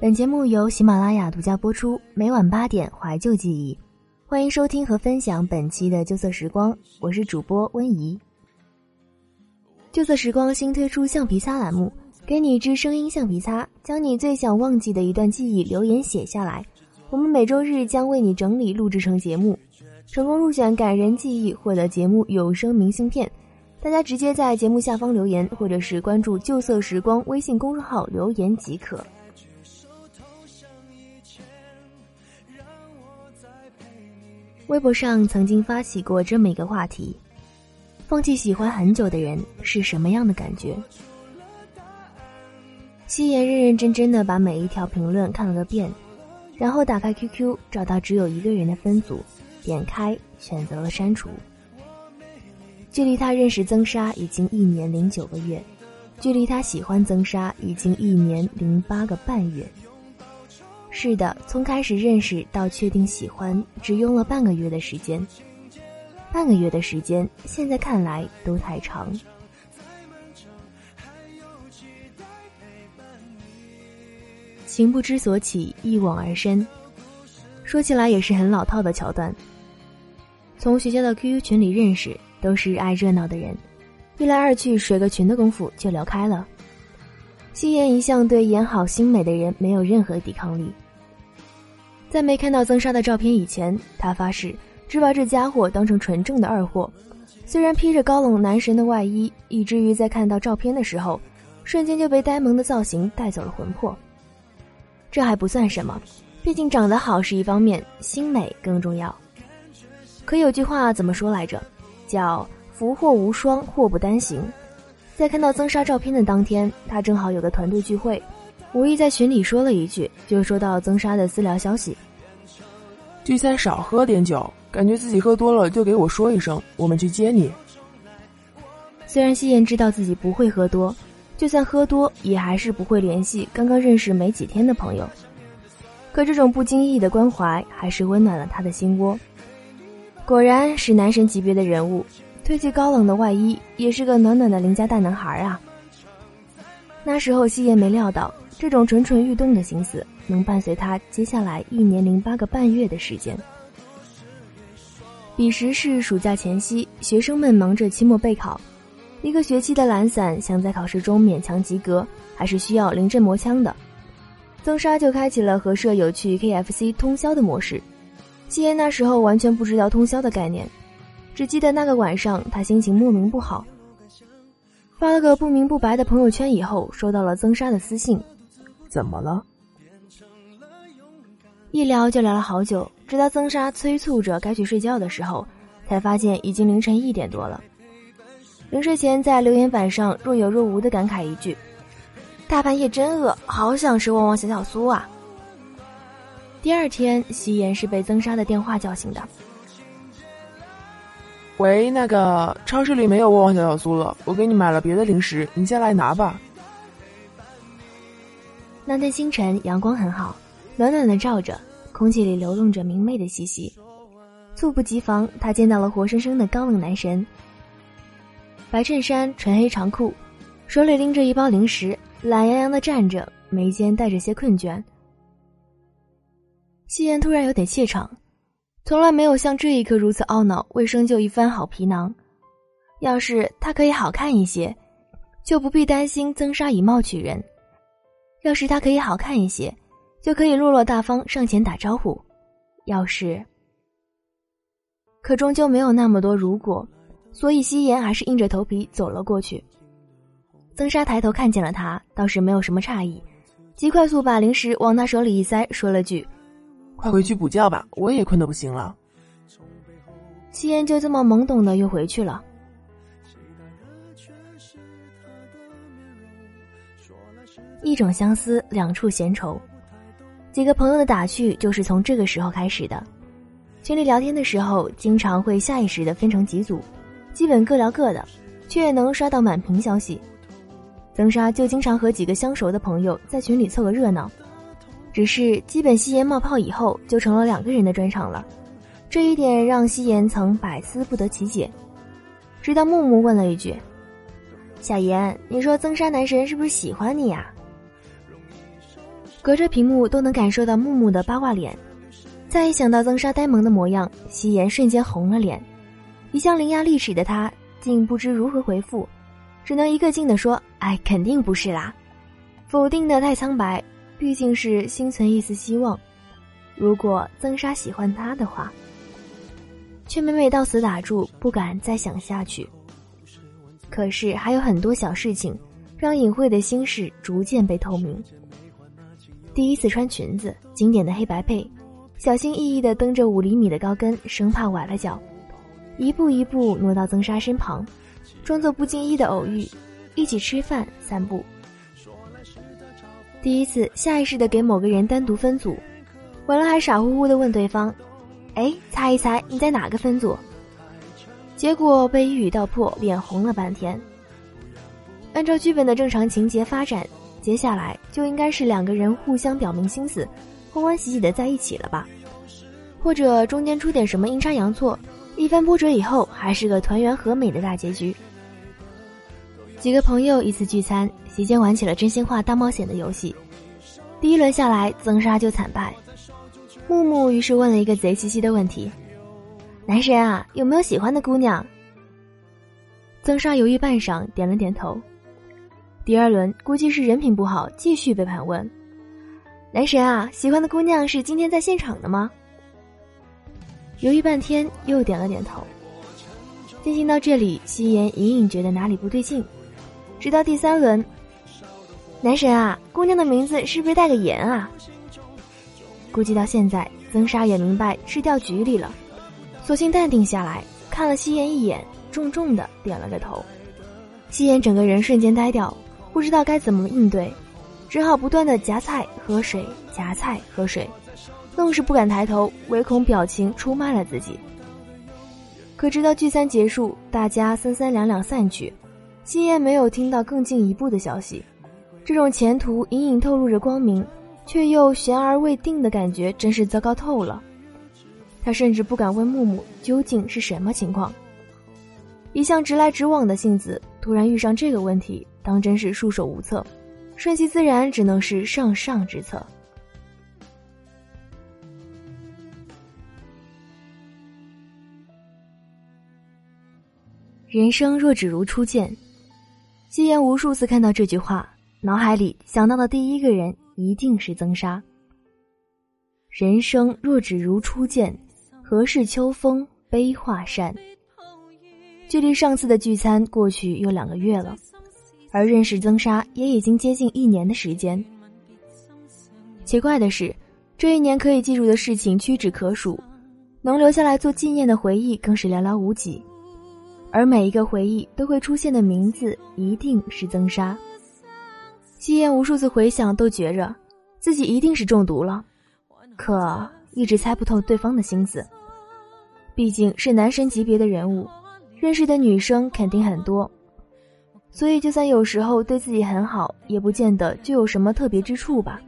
本节目由喜马拉雅独家播出，每晚八点怀旧记忆，欢迎收听和分享本期的旧色时光，我是主播温怡。旧色时光新推出橡皮擦栏目，给你一支声音橡皮擦，将你最想忘记的一段记忆留言写下来，我们每周日将为你整理录制成节目，成功入选感人记忆，获得节目有声明信片。大家直接在节目下方留言，或者是关注旧色时光微信公众号留言即可。微博上曾经发起过这么一个话题：放弃喜欢很久的人是什么样的感觉？夕颜认认真真的把每一条评论看了个遍，然后打开 QQ，找到只有一个人的分组，点开选择了删除。距离他认识曾莎已经一年零九个月，距离他喜欢曾莎已经一年零八个半月。是的，从开始认识到确定喜欢，只用了半个月的时间。半个月的时间，现在看来都太长。情不知所起，一往而深。说起来也是很老套的桥段。从学校的 QQ 群里认识，都是爱热闹的人，一来二去水个群的功夫就聊开了。夕颜一向对演好心美的人没有任何抵抗力。在没看到曾莎的照片以前，他发誓只把这家伙当成纯正的二货。虽然披着高冷男神的外衣，以至于在看到照片的时候，瞬间就被呆萌的造型带走了魂魄。这还不算什么，毕竟长得好是一方面，心美更重要。可有句话怎么说来着？叫“福祸无双，祸不单行”。在看到曾莎照片的当天，他正好有个团队聚会，无意在群里说了一句，就收到曾莎的私聊消息：“聚餐少喝点酒，感觉自己喝多了就给我说一声，我们去接你。”虽然夕颜知道自己不会喝多，就算喝多也还是不会联系刚刚认识没几天的朋友，可这种不经意的关怀还是温暖了他的心窝。果然是男神级别的人物。褪去高冷的外衣，也是个暖暖的邻家大男孩啊。那时候，夕颜没料到这种蠢蠢欲动的心思能伴随他接下来一年零八个半月的时间。彼时是暑假前夕，学生们忙着期末备考，一个学期的懒散想在考试中勉强及格，还是需要临阵磨枪的。曾莎就开启了和舍友去 KFC 通宵的模式。夕颜那时候完全不知道通宵的概念。只记得那个晚上，他心情莫名不好，发了个不明不白的朋友圈，以后收到了曾莎的私信：“怎么了？”一聊就聊了好久，直到曾莎催促着该去睡觉的时候，才发现已经凌晨一点多了。临睡前在留言板上若有若无的感慨一句：“大半夜真饿，好想吃旺旺小小酥啊！”第二天，夕颜是被曾莎的电话叫醒的。喂，那个超市里没有旺旺小小酥了，我给你买了别的零食，你先来拿吧。那天清晨阳光很好，暖暖的照着，空气里流动着明媚的气息。猝不及防，他见到了活生生的高冷男神。白衬衫，纯黑长裤，手里拎着一包零食，懒洋洋的站着，眉间带着些困倦。夕颜突然有点怯场。从来没有像这一刻如此懊恼，为生就一番好皮囊。要是他可以好看一些，就不必担心曾莎以貌取人；要是他可以好看一些，就可以落落大方上前打招呼；要是……可终究没有那么多如果，所以夕颜还是硬着头皮走了过去。曾莎抬头看见了他，倒是没有什么诧异，即快速把零食往他手里一塞，说了句。快回去补觉吧，我也困得不行了。夕颜就这么懵懂的又回去了。一种相思，两处闲愁。几个朋友的打趣就是从这个时候开始的。群里聊天的时候，经常会下意识的分成几组，基本各聊各的，却也能刷到满屏消息。曾莎就经常和几个相熟的朋友在群里凑个热闹。只是基本夕颜冒泡以后，就成了两个人的专场了，这一点让夕颜曾百思不得其解。直到木木问了一句：“小颜，你说曾莎男神是不是喜欢你呀？”隔着屏幕都能感受到木木的八卦脸。再一想到曾莎呆萌的模样，夕颜瞬间红了脸。一向伶牙俐齿的他，竟不知如何回复，只能一个劲地说：“哎，肯定不是啦。”否定的太苍白，毕竟是心存一丝希望。如果曾莎喜欢他的话，却每每到此打住，不敢再想下去。可是还有很多小事情，让隐晦的心事逐渐被透明。第一次穿裙子，经典的黑白配。小心翼翼地蹬着五厘米的高跟，生怕崴了脚，一步一步挪到曾莎身旁，装作不经意的偶遇，一起吃饭、散步。第一次下意识地给某个人单独分组，完了还傻乎乎地问对方：“哎，猜一猜你在哪个分组？”结果被一语道破，脸红了半天。按照剧本的正常情节发展，接下来就应该是两个人互相表明心思。欢欢喜喜的在一起了吧，或者中间出点什么阴差阳错，一番波折以后还是个团圆和美的大结局。几个朋友一次聚餐，席间玩起了真心话大冒险的游戏。第一轮下来，曾莎就惨败。木木于是问了一个贼兮兮的问题：“男神啊，有没有喜欢的姑娘？”曾莎犹豫半晌，点了点头。第二轮估计是人品不好，继续被盘问。男神啊，喜欢的姑娘是今天在现场的吗？犹豫半天，又点了点头。进行到这里，夕颜隐隐觉得哪里不对劲。直到第三轮，男神啊，姑娘的名字是不是带个颜啊？估计到现在，曾莎也明白是掉局里了，索性淡定下来，看了夕颜一眼，重重的点了个头。夕颜整个人瞬间呆掉，不知道该怎么应对。只好不断的夹菜喝水，夹菜喝水，愣是不敢抬头，唯恐表情出卖了自己。可直到聚餐结束，大家三三两两散去，夕颜没有听到更进一步的消息。这种前途隐隐透露着光明，却又悬而未定的感觉，真是糟糕透了。他甚至不敢问木木究竟是什么情况。一向直来直往的性子，突然遇上这个问题，当真是束手无策。顺其自然，只能是上上之策。人生若只如初见，夕颜无数次看到这句话，脑海里想到的第一个人一定是曾莎。人生若只如初见，何事秋风悲画扇？距离上次的聚餐过去有两个月了。而认识曾莎也已经接近一年的时间。奇怪的是，这一年可以记住的事情屈指可数，能留下来做纪念的回忆更是寥寥无几。而每一个回忆都会出现的名字，一定是曾莎。夕颜无数次回想，都觉着自己一定是中毒了，可一直猜不透对方的心思。毕竟是男神级别的人物，认识的女生肯定很多。所以，就算有时候对自己很好，也不见得就有什么特别之处吧。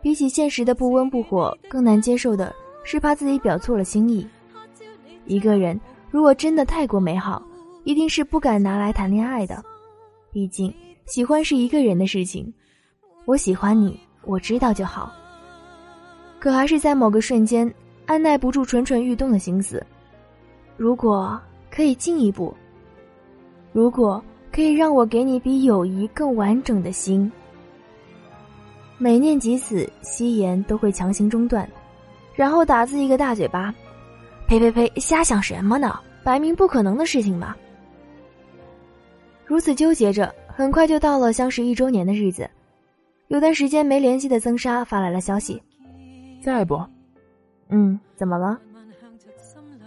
比起现实的不温不火，更难接受的是怕自己表错了心意。一个人如果真的太过美好，一定是不敢拿来谈恋爱的。毕竟，喜欢是一个人的事情。我喜欢你，我知道就好。可还是在某个瞬间，按耐不住蠢蠢欲动的心思。如果可以进一步。如果可以让我给你比友谊更完整的心，每念及此，夕颜都会强行中断，然后打自己一个大嘴巴。呸呸呸！瞎想什么呢？白明不可能的事情嘛。如此纠结着，很快就到了相识一周年的日子。有段时间没联系的曾莎发来了消息：“在不？嗯，怎么了？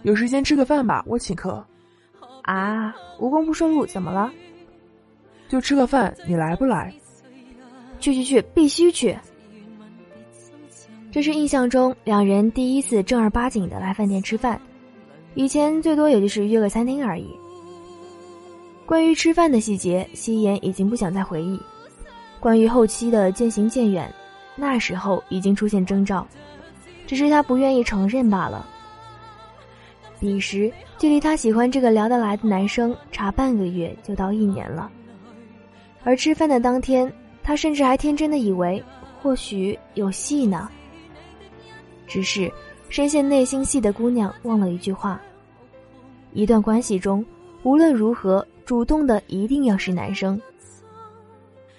有时间吃个饭吧，我请客。”啊，无功不受禄，怎么了？就吃个饭，你来不来？去去去，必须去！这是印象中两人第一次正儿八经的来饭店吃饭，以前最多也就是约个餐厅而已。关于吃饭的细节，夕颜已经不想再回忆。关于后期的渐行渐远，那时候已经出现征兆，只是他不愿意承认罢了。彼时，距离他喜欢这个聊得来的男生差半个月就到一年了。而吃饭的当天，他甚至还天真的以为或许有戏呢。只是深陷内心戏的姑娘忘了一句话：一段关系中，无论如何，主动的一定要是男生。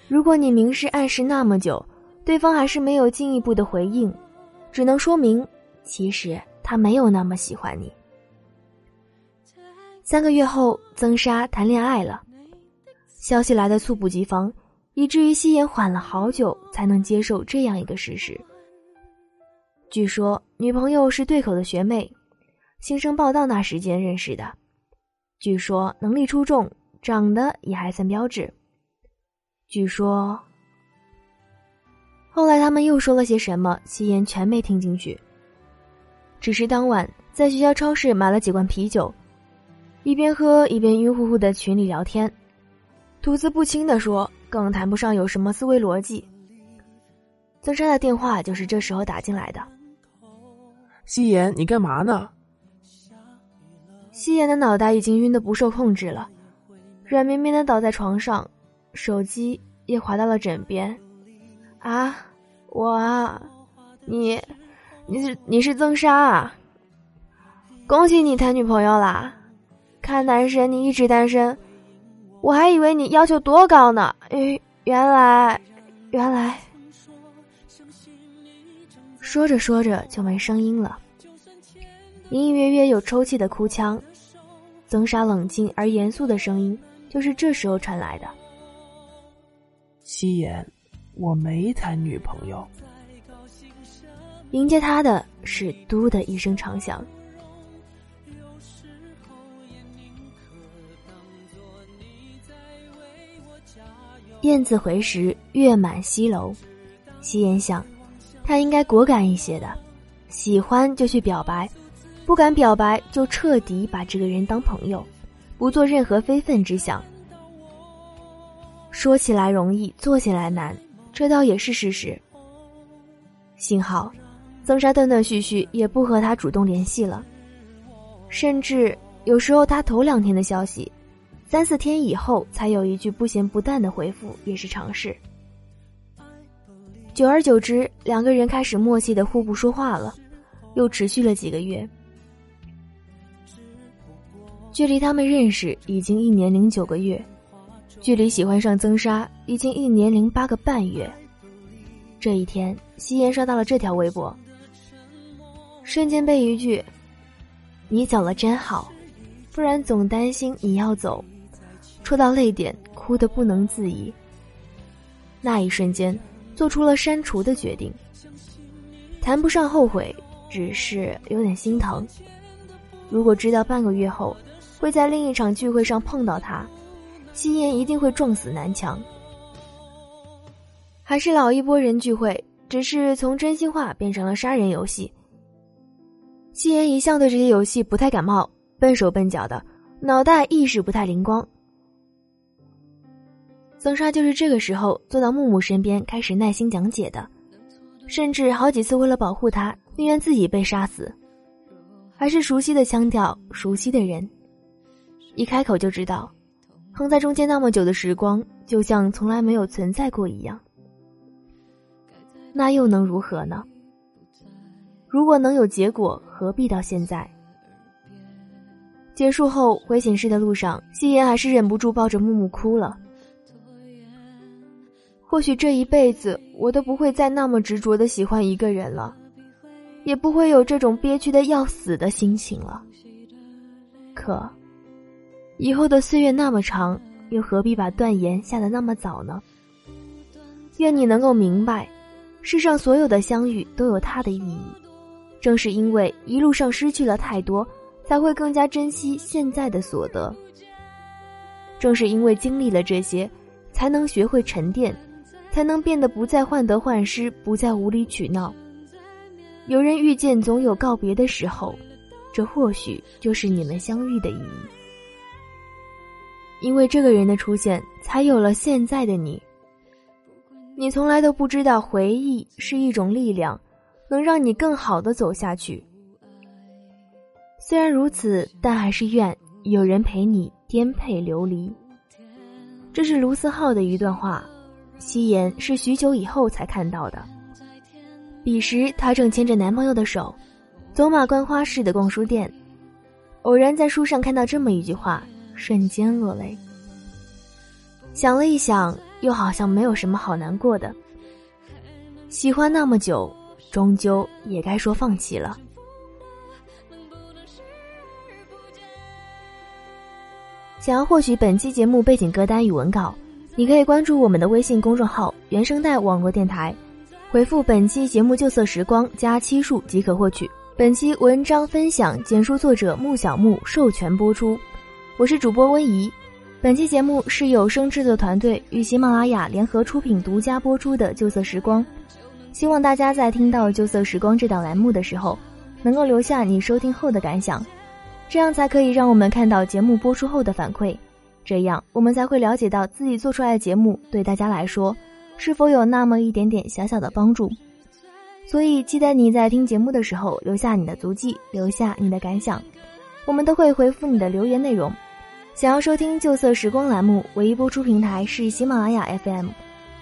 如果你明示暗示那么久，对方还是没有进一步的回应，只能说明其实他没有那么喜欢你。三个月后，曾莎谈恋爱了，消息来的猝不及防，以至于夕颜缓了好久才能接受这样一个事实。据说女朋友是对口的学妹，新生报道那时间认识的。据说能力出众，长得也还算标致。据说，后来他们又说了些什么，夕颜全没听进去。只是当晚在学校超市买了几罐啤酒。一边喝一边晕乎乎的群里聊天，吐字不清的说，更谈不上有什么思维逻辑。曾莎的电话就是这时候打进来的。夕颜，你干嘛呢？夕颜的脑袋已经晕得不受控制了，软绵绵的倒在床上，手机也滑到了枕边。啊，我啊，你，你是你是曾莎啊？恭喜你谈女朋友啦！看男神，你一直单身，我还以为你要求多高呢。哎，原来，原来，说着说着就没声音了，隐隐约约有抽泣的哭腔。曾莎冷静而严肃的声音就是这时候传来的。夕颜，我没谈女朋友。迎接他的是“嘟”的一声长响。雁字回时，月满西楼。夕颜想，他应该果敢一些的，喜欢就去表白，不敢表白就彻底把这个人当朋友，不做任何非分之想。说起来容易，做起来难，这倒也是事实。幸好，曾莎断断续续也不和他主动联系了，甚至有时候他头两天的消息。三四天以后才有一句不咸不淡的回复，也是常事。久而久之，两个人开始默契的互不说话了，又持续了几个月。距离他们认识已经一年零九个月，距离喜欢上曾莎已经一年零八个半月。这一天，夕颜刷到了这条微博，瞬间被一句“你走了真好，不然总担心你要走”。戳到泪点，哭得不能自已。那一瞬间，做出了删除的决定。谈不上后悔，只是有点心疼。如果知道半个月后会在另一场聚会上碰到他，夕颜一定会撞死南墙。还是老一波人聚会，只是从真心话变成了杀人游戏。夕颜一向对这些游戏不太感冒，笨手笨脚的，脑袋意识不太灵光。曾莎就是这个时候坐到木木身边，开始耐心讲解的，甚至好几次为了保护他，宁愿自己被杀死。还是熟悉的腔调，熟悉的人，一开口就知道，横在中间那么久的时光，就像从来没有存在过一样。那又能如何呢？如果能有结果，何必到现在？结束后回寝室的路上，夕颜还是忍不住抱着木木哭了。或许这一辈子我都不会再那么执着的喜欢一个人了，也不会有这种憋屈的要死的心情了。可，以后的岁月那么长，又何必把断言下的那么早呢？愿你能够明白，世上所有的相遇都有它的意义。正是因为一路上失去了太多，才会更加珍惜现在的所得。正是因为经历了这些，才能学会沉淀。才能变得不再患得患失，不再无理取闹。有人遇见，总有告别的时候，这或许就是你们相遇的意义。因为这个人的出现，才有了现在的你。你从来都不知道，回忆是一种力量，能让你更好的走下去。虽然如此，但还是愿有人陪你颠沛流离。这是卢思浩的一段话。夕颜是许久以后才看到的。彼时她正牵着男朋友的手，走马观花似的逛书店，偶然在书上看到这么一句话，瞬间落泪。想了一想，又好像没有什么好难过的。喜欢那么久，终究也该说放弃了。想要获取本期节目背景歌单与文稿，你可以关注我们的微信公众号“原声带网络电台”，回复本期节目“旧色时光”加期数即可获取。本期文章分享简述作者木小木授权播出。我是主播温怡。本期节目是有声制作团队与喜马拉雅联合出品、独家播出的《旧色时光》。希望大家在听到《旧色时光》这档栏目的时候，能够留下你收听后的感想。这样才可以让我们看到节目播出后的反馈，这样我们才会了解到自己做出来的节目对大家来说是否有那么一点点小小的帮助。所以，期待你在听节目的时候留下你的足迹，留下你的感想，我们都会回复你的留言内容。想要收听《旧色时光》栏目，唯一播出平台是喜马拉雅 FM，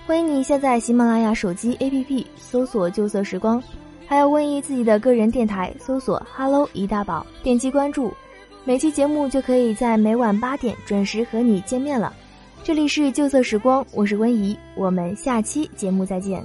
欢迎你下载喜马拉雅手机 APP，搜索“旧色时光”。还有温怡自己的个人电台，搜索 “Hello 一大宝”，点击关注，每期节目就可以在每晚八点准时和你见面了。这里是旧色时光，我是温怡，我们下期节目再见。